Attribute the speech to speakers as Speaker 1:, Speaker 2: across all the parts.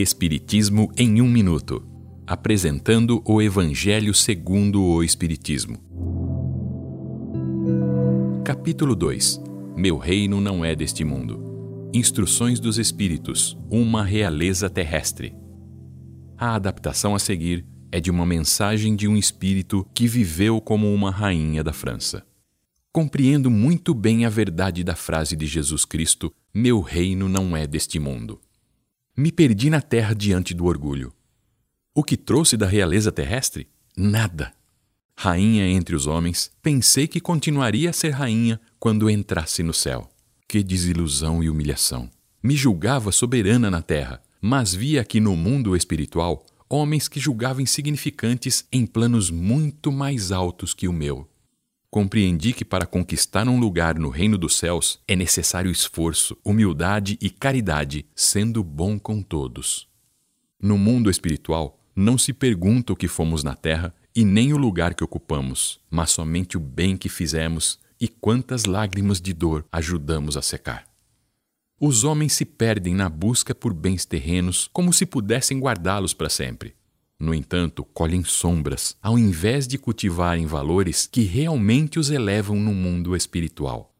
Speaker 1: Espiritismo em um minuto, apresentando o Evangelho segundo o Espiritismo. Capítulo 2. Meu reino não é deste mundo. Instruções dos Espíritos, uma realeza terrestre. A adaptação a seguir é de uma mensagem de um espírito que viveu como uma rainha da França. Compreendo muito bem a verdade da frase de Jesus Cristo: Meu reino não é deste mundo. Me perdi na terra diante do orgulho. O que trouxe da realeza terrestre? Nada. Rainha entre os homens, pensei que continuaria a ser rainha quando entrasse no céu. Que desilusão e humilhação! Me julgava soberana na terra, mas via que no mundo espiritual homens que julgavam insignificantes em planos muito mais altos que o meu. Compreendi que para conquistar um lugar no reino dos céus é necessário esforço, humildade e caridade, sendo bom com todos. No mundo espiritual, não se pergunta o que fomos na terra e nem o lugar que ocupamos, mas somente o bem que fizemos e quantas lágrimas de dor ajudamos a secar. Os homens se perdem na busca por bens terrenos como se pudessem guardá-los para sempre. No entanto, colhem sombras, ao invés de cultivarem valores que realmente os elevam no mundo espiritual.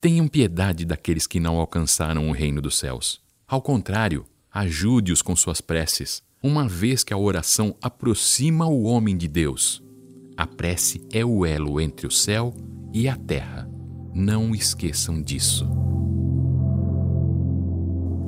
Speaker 1: Tenham piedade daqueles que não alcançaram o reino dos céus. Ao contrário, ajude-os com suas preces, uma vez que a oração aproxima o homem de Deus. A prece é o elo entre o céu e a terra. Não esqueçam disso.